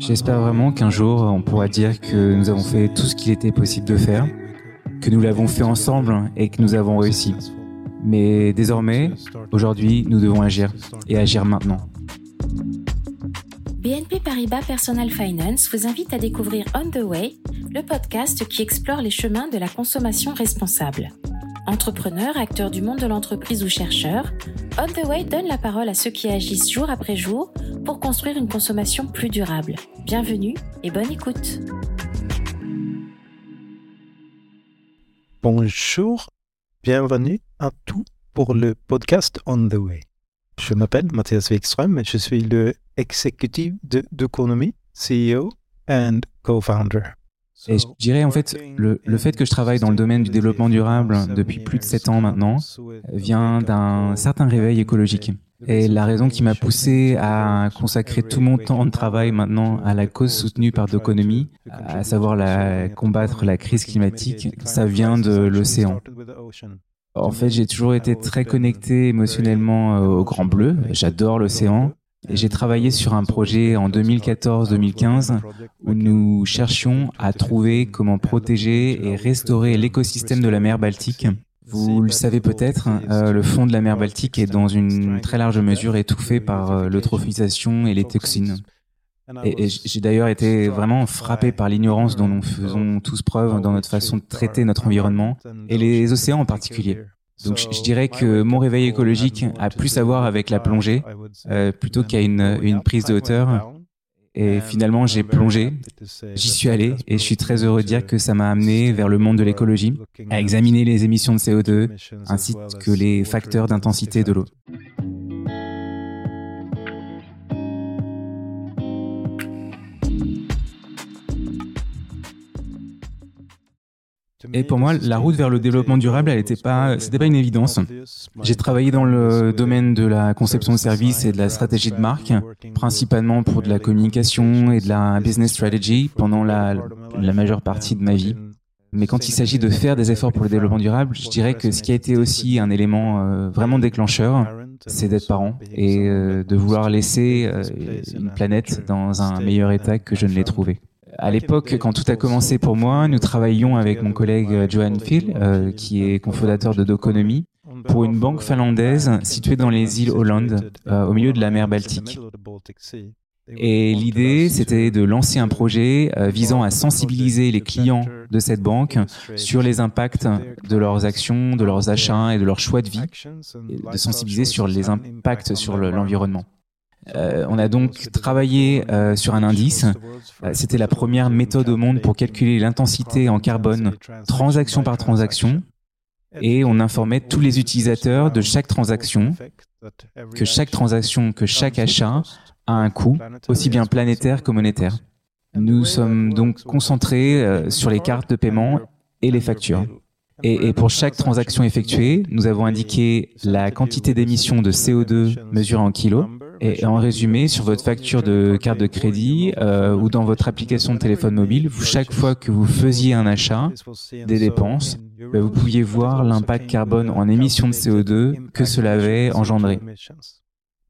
J'espère vraiment qu'un jour on pourra dire que nous avons fait tout ce qu'il était possible de faire, que nous l'avons fait ensemble et que nous avons réussi. Mais désormais, aujourd'hui, nous devons agir et agir maintenant. BNP Paribas Personal Finance vous invite à découvrir On the Way, le podcast qui explore les chemins de la consommation responsable. Entrepreneurs, acteurs du monde de l'entreprise ou chercheurs, On the Way donne la parole à ceux qui agissent jour après jour pour construire une consommation plus durable. Bienvenue et bonne écoute. Bonjour, bienvenue à tous pour le podcast On the Way. Je m'appelle Mathias Wikström et je suis le exécutif d'économie, CEO and co-founder. Et je dirais en fait, le, le, fait que je travaille dans le domaine du développement durable depuis plus de 7 ans maintenant vient d'un certain réveil écologique. Et la raison qui m'a poussé à consacrer tout mon temps de travail maintenant à la cause soutenue par l'économie, à savoir la, combattre la crise climatique, ça vient de l'océan. En fait, j'ai toujours été très connecté émotionnellement euh, au Grand Bleu. J'adore l'océan. Et j'ai travaillé sur un projet en 2014-2015 où nous cherchions à trouver comment protéger et restaurer l'écosystème de la mer Baltique. Vous le savez peut-être, euh, le fond de la mer Baltique est dans une très large mesure étouffé par euh, l'eutrophisation et les toxines. Et, et j'ai d'ailleurs été vraiment frappé par l'ignorance dont nous faisons tous preuve dans notre façon de traiter notre environnement, et les océans en particulier. Donc je, dirais que mon réveil écologique a plus à voir avec la plongée euh, plutôt qu'à une, une prise de hauteur. Et finalement, j'ai plongé, j'y suis allé et je suis très heureux de dire que ça m'a amené vers le monde de l'écologie, à examiner les émissions de CO2 ainsi que les facteurs d'intensité de l'eau. Et pour moi, la route vers le développement durable, elle n'était pas, c'était pas une évidence. J'ai travaillé dans le domaine de la conception de services et de la stratégie de marque, principalement pour de la communication et de la business strategy pendant la, la majeure partie de ma vie. Mais quand il s'agit de faire des efforts pour le développement durable, je dirais que ce qui a été aussi un élément euh, vraiment déclencheur, c'est d'être parent et euh, de vouloir laisser euh, une planète dans un meilleur état que je ne l'ai trouvé. À l'époque, quand tout a commencé pour moi, nous travaillions avec mon collègue euh, Johan Phil, euh, qui est cofondateur de Doconomy, pour une banque finlandaise située dans les îles Hollande, euh, au milieu de la mer Baltique. Et l'idée, c'était de lancer un projet visant à sensibiliser les clients de cette banque sur les impacts de leurs actions, de leurs achats et de leurs choix de vie, et de sensibiliser sur les impacts sur l'environnement. Euh, on a donc travaillé euh, sur un indice. Euh, c'était la première méthode au monde pour calculer l'intensité en carbone transaction par transaction. Et on informait tous les utilisateurs de chaque transaction que chaque transaction, que chaque achat a un coût, aussi bien planétaire que monétaire. Nous sommes donc concentrés sur les cartes de paiement et les factures. Et, et, pour chaque transaction effectuée, nous avons indiqué la quantité d'émissions de CO2 mesurée en kilos et en résumé, sur votre facture de carte de crédit euh, ou dans votre application de téléphone mobile, chaque fois que vous faisiez un achat, des dépenses, ben, vous pouviez voir l'impact carbone en émissions de CO2 que cela avait engendré.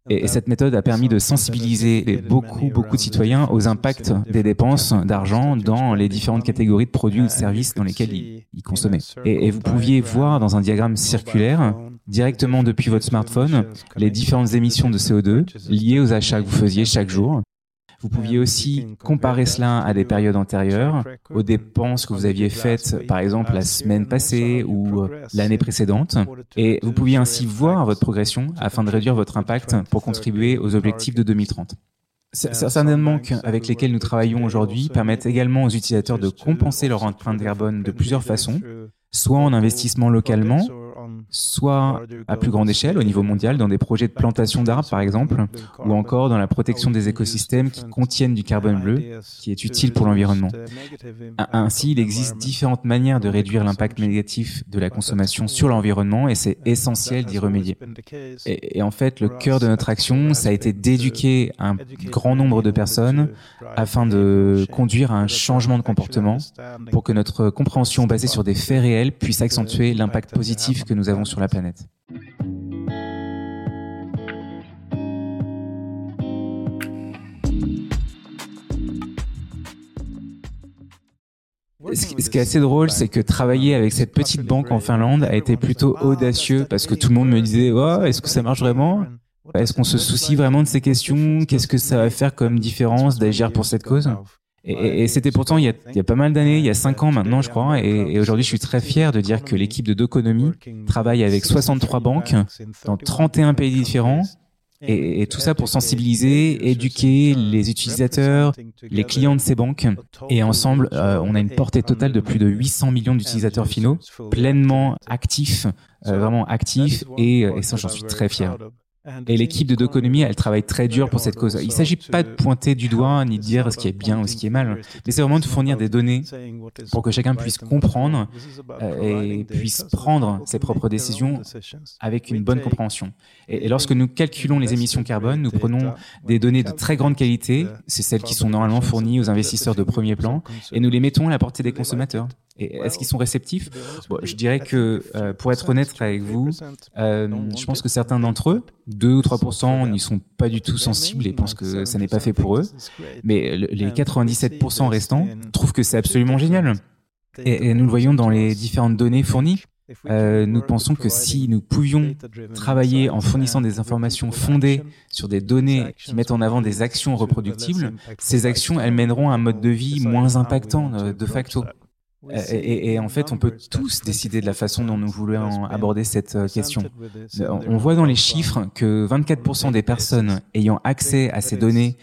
Et, cette méthode a permis de sensibiliser beaucoup, beaucoup de citoyens aux impacts des dépenses d'argent dans les différentes catégories de produits ou de services dans lesquels ils, consommaient. Et vous pouviez voir dans un diagramme circulaire directement depuis votre smartphone les différentes émissions de CO2 liées aux achats que vous faisiez chaque jour. Vous pouviez aussi comparer cela à des périodes antérieures, aux dépenses que vous aviez faites, par exemple, la semaine passée ou l'année précédente. Et vous pouviez ainsi voir votre progression afin de réduire votre impact pour contribuer aux objectifs de 2030. Certains manques avec lesquels nous travaillons aujourd'hui permettent également aux utilisateurs de compenser leur empreinte carbone de plusieurs façons, soit en investissement localement, soit à plus grande échelle, au niveau mondial, dans des projets de plantation d'arbres, par exemple, ou encore dans la protection des écosystèmes qui contiennent du carbone bleu, qui est utile pour l'environnement. Ainsi, il existe différentes manières de réduire l'impact négatif de la consommation sur l'environnement, et c'est essentiel d'y remédier. Et, en fait, le cœur de notre action, ça a été d'éduquer un grand nombre de personnes afin de conduire à un changement de comportement pour que notre compréhension basée sur des faits réels puisse accentuer l'impact positif que nous avons sur la planète. ce qui est assez drôle, c'est que travailler avec cette petite banque en Finlande a été plutôt audacieux parce que tout le monde me disait est-ce que ça marche vraiment? Est-ce qu'on se soucie vraiment de ces questions? Qu'est-ce que ça va faire comme différence d'agir pour cette cause? Et, c'était pourtant il y, a, il y, a, pas mal d'années, il y a cinq ans maintenant, je crois. Et, et aujourd'hui, je suis très fier de dire que l'équipe de Doconomy travaille avec 63 banques dans 31 pays différents et, tout ça pour sensibiliser, éduquer les utilisateurs, les clients de ces banques. Et ensemble, euh, on a une portée totale de plus de 800 millions d'utilisateurs finaux, pleinement actifs, euh, vraiment actifs. Et, et ça, j'en suis très fier. Et l'équipe de Doconomy, elle travaille très dur pour cette cause. Il ne s'agit pas de pointer du doigt ni de dire ce qui est bien ou ce qui est mal, mais c'est vraiment de fournir des données pour que chacun puisse comprendre euh, et puisse prendre ses propres décisions avec une bonne compréhension. Et, lorsque nous calculons les émissions carbone, nous prenons des données de très grande qualité, c'est celles qui sont normalement fournies aux investisseurs de premier plan, et nous les mettons à la portée des consommateurs. Est-ce qu'ils sont réceptifs Je dirais que, euh, pour être honnête avec vous, euh, je pense que certains d'entre eux, 2 ou 3% n'y sont pas du tout sensibles et pensent que ça n'est pas fait pour eux. Mais les 97% restants trouvent que c'est absolument génial. Et, nous le voyons dans les différentes données fournies. Euh, nous pensons que si nous pouvions travailler en fournissant des informations fondées sur des données qui mettent en avant des actions reproductibles, ces actions, elles mèneront à un mode de vie moins impactant de facto. Euh, et, en fait, on peut tous décider de la façon dont nous voulons aborder cette euh, question. Euh, on voit dans les chiffres que 24% des personnes ayant accès à ces données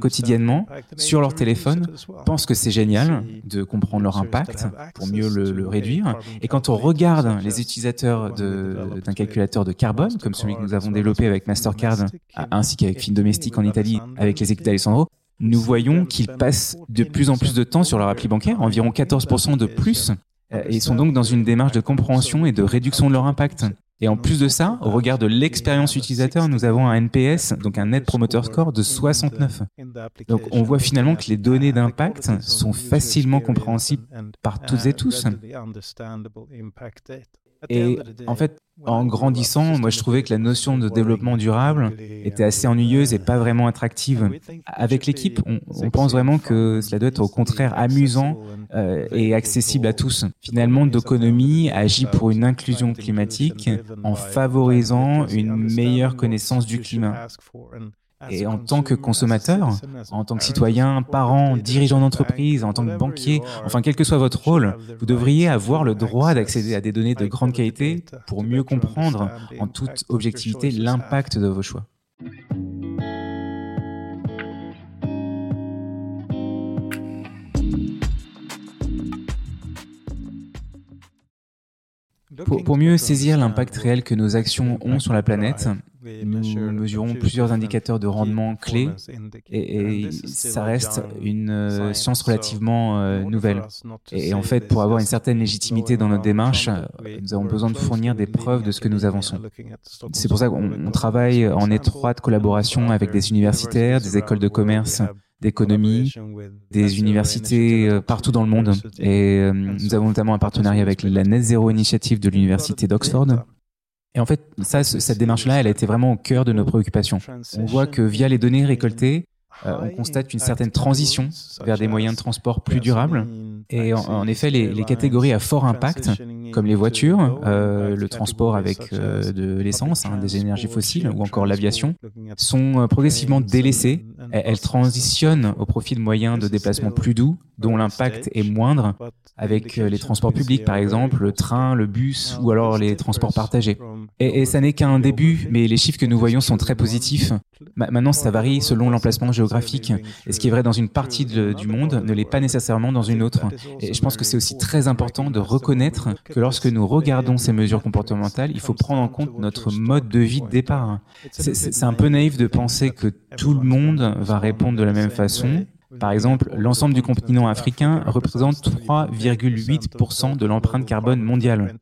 quotidiennement sur leur téléphone pensent que c'est génial de comprendre leur impact pour mieux le, réduire. Et quand on regarde les utilisateurs d'un calculateur de carbone, comme celui que nous avons développé avec Mastercard, ainsi qu'avec Fin Domestique en Italie, avec les équipes d'Alessandro, nous voyons qu'ils passent de plus en plus de temps sur leur appli bancaire, environ 14% de plus, euh, et ils sont donc dans une démarche de compréhension et de réduction de leur impact. Et en plus de ça, au regard de l'expérience utilisateur, nous avons un NPS, donc un Net Promoter Score de 69. Donc on voit finalement que les données d'impact sont facilement compréhensibles par toutes et tous. Et en fait, en grandissant, moi je trouvais que la notion de développement durable était assez ennuyeuse et pas vraiment attractive. Avec l'équipe, on, pense vraiment que cela doit être au contraire amusant euh, et accessible à tous. Finalement, Doconomy agit pour une inclusion climatique en favorisant une meilleure connaissance du climat. Et en tant que consommateur, en tant que citoyen, parent, dirigeant d'entreprise, en tant que banquier, enfin quel que soit votre rôle, vous devriez avoir le droit d'accéder à des données de grande qualité pour mieux comprendre en toute objectivité l'impact de vos choix. Pour, mieux saisir l'impact réel que nos actions ont sur la planète, nous mesurons plusieurs indicateurs de rendement clés et, ça reste une euh, science relativement euh, nouvelle. Et, en fait, pour avoir une certaine légitimité dans notre démarche, euh, nous avons besoin de fournir des preuves de ce que nous avançons. C'est pour ça qu'on travaille en étroite collaboration avec des universitaires, des écoles de commerce, d'économie, des universités partout dans le monde. Et nous avons notamment un partenariat avec la Net Zero Initiative de l'université d'Oxford et en fait, ça, cette démarche-là, elle a été vraiment au cœur de nos préoccupations. On voit que via les données récoltées, euh, on constate une certaine transition vers des moyens de transport plus durables. Et en, effet, les, les, catégories à fort impact, comme les voitures, euh, le transport avec euh, de l'essence, hein, des énergies fossiles, ou encore l'aviation, sont euh, progressivement délaissées. Elles transitionnent au profit de moyens de déplacement plus doux, dont l'impact est moindre, avec les transports publics, par exemple, le train, le bus, ou alors les transports partagés. Et, et ça n'est qu'un début, mais les chiffres que nous voyons sont très positifs. Maintenant, ça varie selon l'emplacement géographique. Et ce qui est vrai dans une partie du monde ne l'est pas nécessairement dans une autre. Et je pense que c'est aussi très important de reconnaître que lorsque nous regardons ces mesures comportementales, il faut prendre en compte notre mode de vie de départ. C'est un peu naïf de penser que tout le monde va répondre de la même façon. Par exemple, l'ensemble du continent africain représente 3,8% de l'empreinte carbone mondiale.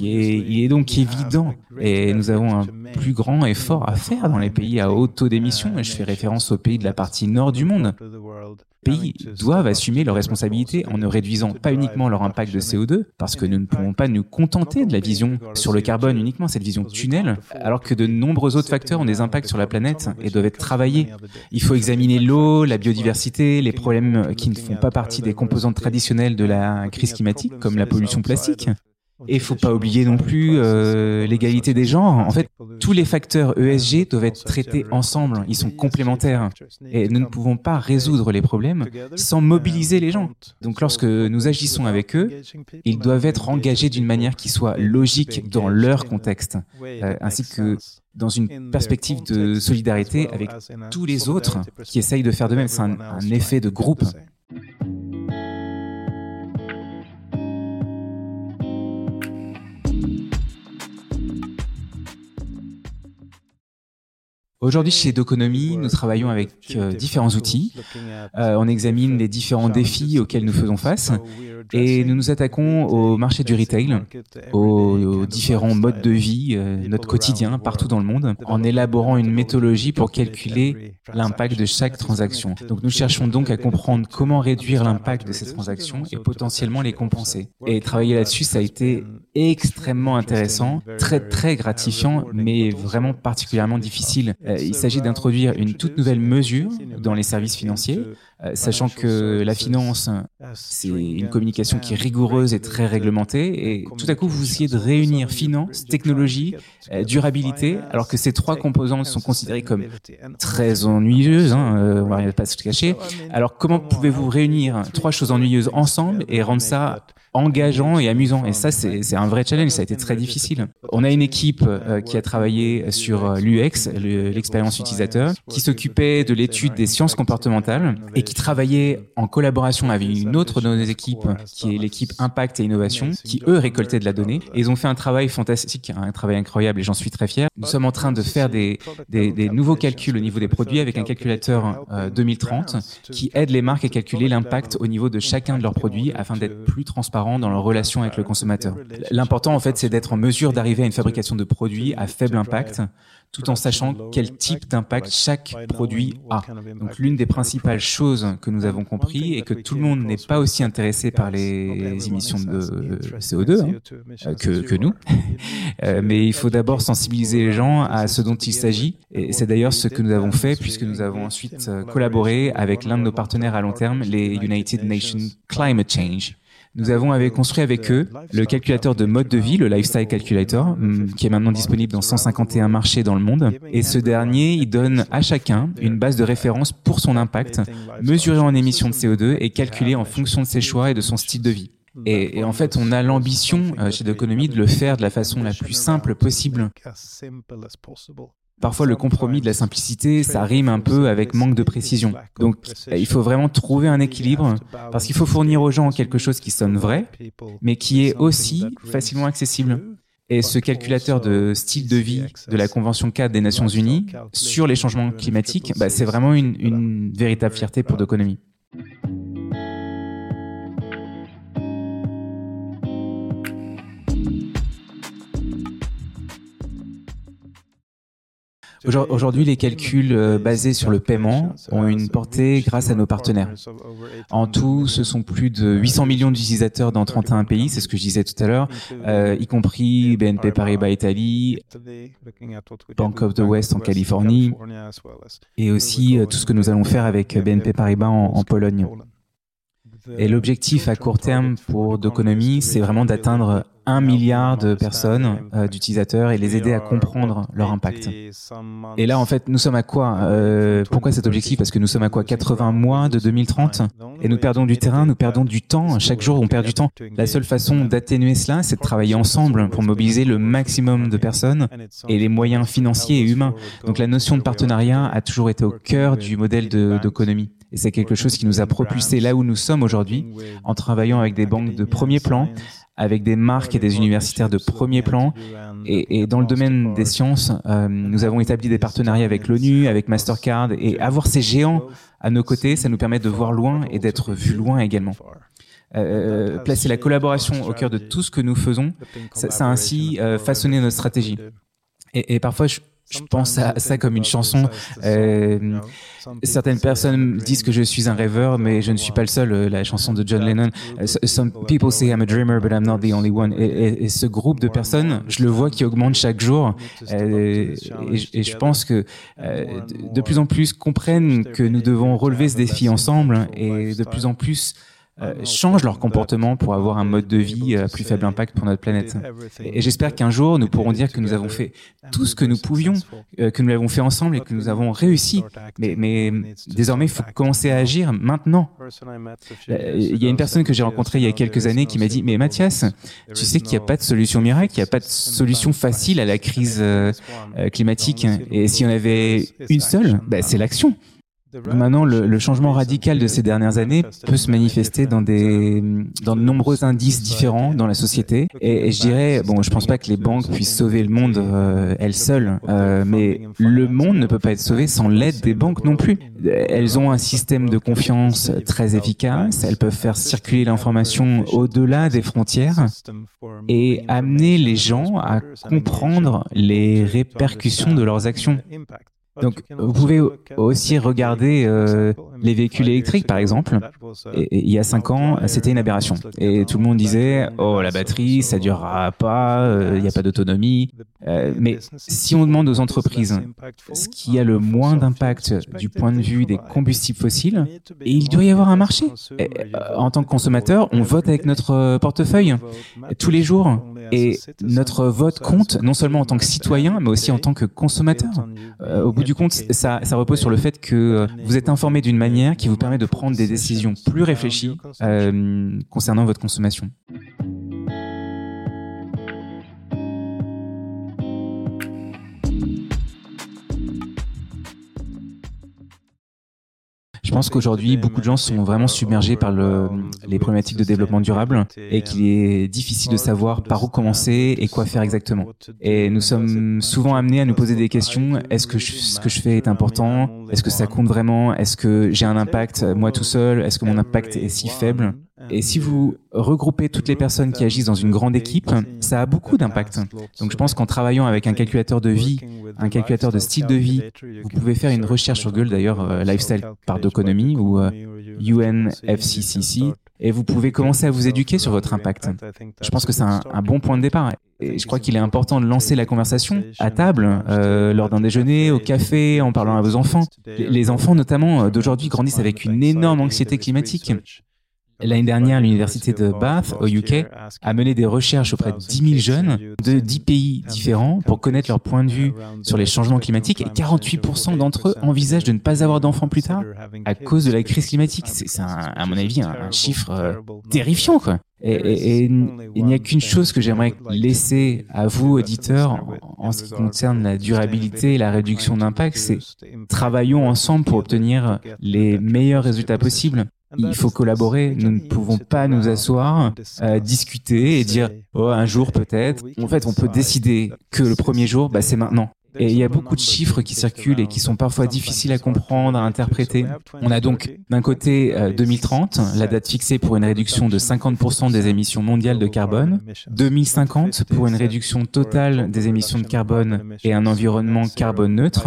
Il est, donc évident, et nous avons un plus grand effort à faire dans les pays à haut taux d'émission, et je fais référence aux pays de la partie nord du monde. Les pays doivent assumer leurs responsabilités en ne réduisant pas uniquement leur impact de CO2, parce que nous ne pouvons pas nous contenter de la vision sur le carbone uniquement, cette vision tunnel, alors que de nombreux autres facteurs ont des impacts sur la planète et doivent être travaillés. Il faut examiner l'eau, la biodiversité, les problèmes qui ne font pas partie des composantes traditionnelles de la crise climatique, comme la pollution plastique. Et il faut pas oublier non plus euh, l'égalité des genres. En fait, tous les facteurs ESG doivent être traités ensemble. Ils sont complémentaires. Et nous ne pouvons pas résoudre les problèmes sans mobiliser les gens. Donc lorsque nous agissons avec eux, ils doivent être engagés d'une manière qui soit logique dans leur contexte, euh, ainsi que dans une perspective de solidarité avec tous les autres qui essayent de faire de même. C'est un, un effet de groupe. Aujourd'hui, chez Doconomy, nous travaillons avec euh, différents outils. Euh, on examine les différents défis auxquels nous faisons face et nous nous attaquons au marché du retail, aux, différents modes de vie, euh, notre quotidien partout dans le monde, en élaborant une méthodologie pour calculer l'impact de chaque transaction. Donc nous cherchons donc à comprendre comment réduire l'impact de ces transactions et potentiellement les compenser. Et travailler là-dessus, ça a été extrêmement intéressant, très très gratifiant, mais vraiment particulièrement difficile. Euh, il s'agit d'introduire une toute nouvelle mesure dans les services financiers, euh, sachant que la finance, c'est une communication qui est rigoureuse et très réglementée, et tout à coup vous essayez de réunir finance, technologie, euh, durabilité, alors que ces trois composantes sont considérées comme très ennuyeuses, hein, on va pas se cacher. Alors comment pouvez-vous réunir trois choses ennuyeuses ensemble et rendre ça engageant et amusant. Et ça, c'est un vrai challenge. Ça a été très difficile. On a une équipe euh, qui a travaillé sur euh, l'UX, l'expérience utilisateur, qui s'occupait de l'étude des sciences comportementales et qui travaillait en collaboration avec une autre de nos équipes, qui est l'équipe Impact et Innovation, qui eux récoltaient de la donnée. Et ils ont fait un travail fantastique, un travail incroyable et j'en suis très fier. Nous sommes en train de faire des, des, des nouveaux calculs au niveau des produits avec un calculateur 2030 euh, qui aide les marques à calculer l'impact au niveau de chacun de leurs produits afin d'être plus transparent dans leur relation avec le consommateur. L'important, en fait, c'est d'être en mesure d'arriver à une fabrication de produits à faible impact, tout en sachant quel type d'impact chaque produit a. Donc, l'une des principales choses que nous avons compris est que tout le monde n'est pas aussi intéressé par les émissions de CO2 hein, que, que nous, euh, mais il faut d'abord sensibiliser les gens à ce dont il s'agit. Et c'est d'ailleurs ce que nous avons fait puisque nous avons ensuite euh, collaboré avec l'un de nos partenaires à long terme, les United Nations Climate Change. Nous avons avec, construit avec eux le calculateur de mode de vie, le Lifestyle Calculator, mm, qui est maintenant disponible dans 151 marchés dans le monde. Et ce dernier, il donne à chacun une base de référence pour son impact, mesuré en émissions de CO2 et calculé en fonction de ses choix et de son style de vie. Et, en fait, on a l'ambition euh, chez l'économie de le faire de la façon la plus simple possible. Parfois, le compromis de la simplicité, ça rime un peu avec manque de précision. Donc, il faut vraiment trouver un équilibre parce qu'il faut fournir aux gens quelque chose qui sonne vrai, mais qui est aussi facilement accessible. Et ce calculateur de style de vie de la Convention 4 des Nations Unies sur les changements climatiques, bah, c'est vraiment une, une véritable fierté pour l'économie. Aujourd'hui, les calculs euh, basés sur le paiement ont une portée grâce à nos partenaires. En tout, ce sont plus de 800 millions d'utilisateurs dans 31 pays, c'est ce que je disais tout à l'heure, euh, y compris BNP Paribas Italie, Bank of the West en Californie, et aussi euh, tout ce que nous allons faire avec BNP Paribas en Pologne. Et l'objectif à court terme pour Doconomy, c'est vraiment d'atteindre un milliard de personnes, euh, d'utilisateurs, et les aider à comprendre leur impact. Et là, en fait, nous sommes à quoi euh, Pourquoi cet objectif? Parce que nous sommes à quoi? 80 mois de 2030 Et nous perdons du terrain, nous perdons du temps. Chaque jour, on perd du temps. La seule façon d'atténuer cela, c'est de travailler ensemble pour mobiliser le maximum de personnes et les moyens financiers et humains. Donc la notion de partenariat a toujours été au cœur du modèle d'économie. Et c'est quelque chose qui nous a propulsé là où nous sommes aujourd'hui, en travaillant avec des banques de premier plan, avec des marques et des universitaires de premier plan. Et, et dans le domaine des sciences, euh, nous avons établi des partenariats avec l'ONU, avec Mastercard, et avoir ces géants à nos côtés, ça nous permet de voir loin et d'être vu loin également. placer la collaboration au cœur de tout ce que nous faisons, ça, ça a ainsi façonné notre stratégie. Et, et parfois, je, je pense à ça comme une chanson. Euh, certaines personnes disent que je suis un rêveur, mais je ne suis pas le seul. Euh, la chanson de John Lennon. Euh, some people say I'm a dreamer, but I'm not the only one. Et, et, ce groupe de personnes, je le vois qui augmente chaque jour. et, et, je pense que de plus en plus comprennent que nous devons relever ce défi ensemble et de plus en plus euh, changent leur comportement pour avoir un mode de vie à plus faible impact pour notre planète. Et, j'espère qu'un jour, nous pourrons dire que nous avons fait tout ce que nous pouvions, euh, que nous l'avons fait ensemble et que nous avons réussi. Mais, mais désormais, il faut commencer à agir maintenant. Euh, il y a une personne que j'ai rencontrée il y a quelques années qui m'a dit, mais Mathias, tu sais qu'il n'y a pas de solution miracle, il n'y a pas de solution facile à la crise climatique. Et si on avait une seule, bah, c'est l'action. Maintenant, le, le, changement radical de ces dernières années peut se manifester dans des dans de nombreux indices différents dans la société. Et, et je dirais, bon, je pense pas que les banques puissent sauver le monde euh, elles seules, euh, mais le monde ne peut pas être sauvé sans l'aide des banques non plus. Elles ont un système de confiance très efficace. Elles peuvent faire circuler l'information au-delà des frontières et amener les gens à comprendre les répercussions de leurs actions. Donc, vous pouvez aussi regarder euh, les véhicules électriques, par exemple. Et, il y a cinq ans, c'était une aberration. Et tout le monde disait, oh, la batterie, ça durera pas, euh, il n'y a pas d'autonomie. Euh, mais si on demande aux entreprises ce qui a le moins d'impact du point de vue des combustibles fossiles, et il doit y avoir un marché. en tant que consommateur, on vote avec notre portefeuille tous les jours. Et notre vote compte non seulement en tant que citoyen, mais aussi en tant que consommateur. au bout du compte, ça, ça repose sur le fait que vous êtes informé d'une manière qui vous permet de prendre des décisions plus réfléchies euh, concernant votre consommation. Je pense qu'aujourd'hui, beaucoup de gens sont vraiment submergés par le, les problématiques de développement durable et qu'il est difficile de savoir par où commencer et quoi faire exactement. Et nous sommes souvent amenés à nous poser des questions. Est-ce que ce que je fais est important? Est-ce que ça compte vraiment? Est-ce que j'ai un impact moi tout seul? Est-ce que mon impact est si faible? Et si vous regroupez toutes les personnes qui agissent dans une grande équipe, ça a beaucoup d'impact. Donc je pense qu'en travaillant avec un calculateur de vie, un calculateur de style de vie, vous pouvez faire une recherche sur Google d'ailleurs, euh, Lifestyle par d'économie ou UNFCCC, euh, et vous pouvez commencer à vous éduquer sur votre impact. Je pense que c'est un, bon point de départ. Et je crois qu'il est important de lancer la conversation à table, euh, lors d'un déjeuner, au café, en parlant à vos enfants. Les enfants, notamment d'aujourd'hui, grandissent avec une énorme anxiété climatique. L'année dernière, l'université de Bath, au UK, a mené des recherches auprès de 10 000 jeunes de 10 pays différents pour connaître leur point de vue sur les changements climatiques et 48% d'entre eux envisagent de ne pas avoir d'enfants plus tard à cause de la crise climatique. C'est, à mon avis, un, chiffre euh, terrifiant, quoi. Et, il n'y a qu'une chose que j'aimerais laisser à vous, auditeurs, en ce qui concerne la durabilité et la réduction d'impact, c'est travaillons ensemble pour obtenir les meilleurs résultats possibles. Il faut collaborer. Nous ne pouvons pas nous asseoir, euh, discuter et dire oh un jour peut-être. En fait, on peut décider que le premier jour, bah, c'est maintenant. Et il y a beaucoup de chiffres qui circulent et qui sont parfois difficiles à comprendre, à interpréter. On a donc d'un côté 2030, euh, la date fixée pour une réduction de 50% des émissions mondiales de carbone, 2050 pour une réduction totale des émissions de carbone et un environnement carbone neutre.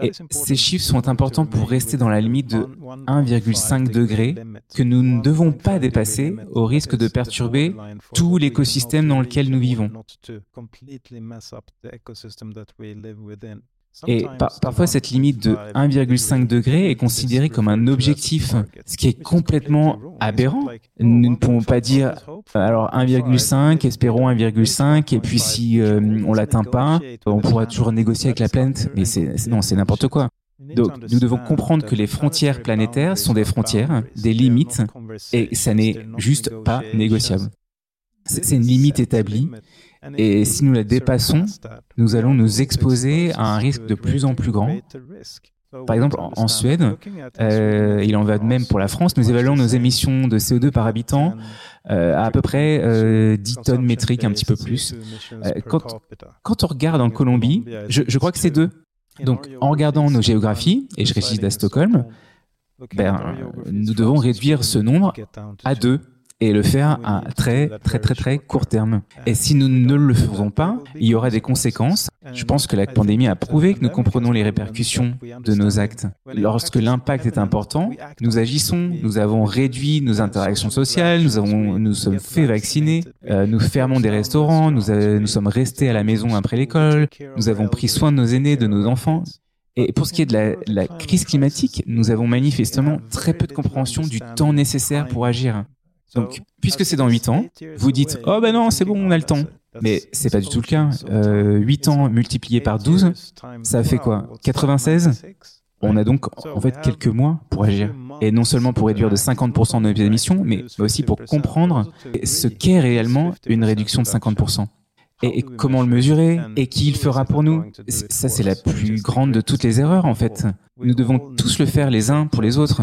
Et ces chiffres sont importants pour rester dans la limite de 1,5 degré que nous ne devons pas dépasser au risque de perturber tout l'écosystème dans lequel nous vivons. Et parfois, cette limite de 1,5 degré est considérée comme un objectif, ce qui est complètement aberrant. Nous ne pouvons pas dire, alors 1,5, espérons 1,5, et puis si euh, on l'atteint pas, on pourra toujours négocier avec la planète. Mais c'est non, c'est n'importe quoi. Donc, nous devons comprendre que les frontières planétaires sont des frontières, des limites, et ça n'est juste pas négociable. C'est une limite établie et si nous la dépassons, nous allons nous exposer à un risque de plus en plus grand. Par exemple, en, Suède, euh, il en va de même pour la France, nous évaluons nos émissions de CO2 par habitant euh, à à peu près euh, 10 tonnes métriques, un petit peu plus. Euh, quand, on regarde en Colombie, je, je crois que c'est deux. Donc, en regardant nos géographies, et je réside à Stockholm, ben, nous devons réduire ce nombre à deux et le faire à très très très très court terme. Et si nous ne le faisons pas, il y aura des conséquences. Je pense que la pandémie a prouvé que nous comprenons les répercussions de nos actes. Lorsque l'impact est important, nous agissons, nous avons réduit nos interactions sociales, nous avons nous sommes fait vacciner, euh, nous fermons des restaurants, nous, nous sommes restés à la maison après l'école, nous avons pris soin de nos aînés, de nos enfants. Et pour ce qui est de la, la, crise climatique, nous avons manifestement très peu de compréhension du temps nécessaire pour agir. Donc, puisque c'est dans 8 ans, vous dites Oh ben non, c'est bon, on a le temps. Mais c'est pas du tout le cas. Euh, 8 ans multiplié par 12, ça fait quoi? 96 On a donc en fait quelques mois pour agir. Et non seulement pour réduire de 50% nos émissions, mais aussi pour comprendre ce qu'est réellement une réduction de 50%. Et, et, comment le mesurer? Et qui il fera pour nous? Ça, c'est la plus grande de toutes les erreurs, en fait. Nous devons tous le faire les uns pour les autres.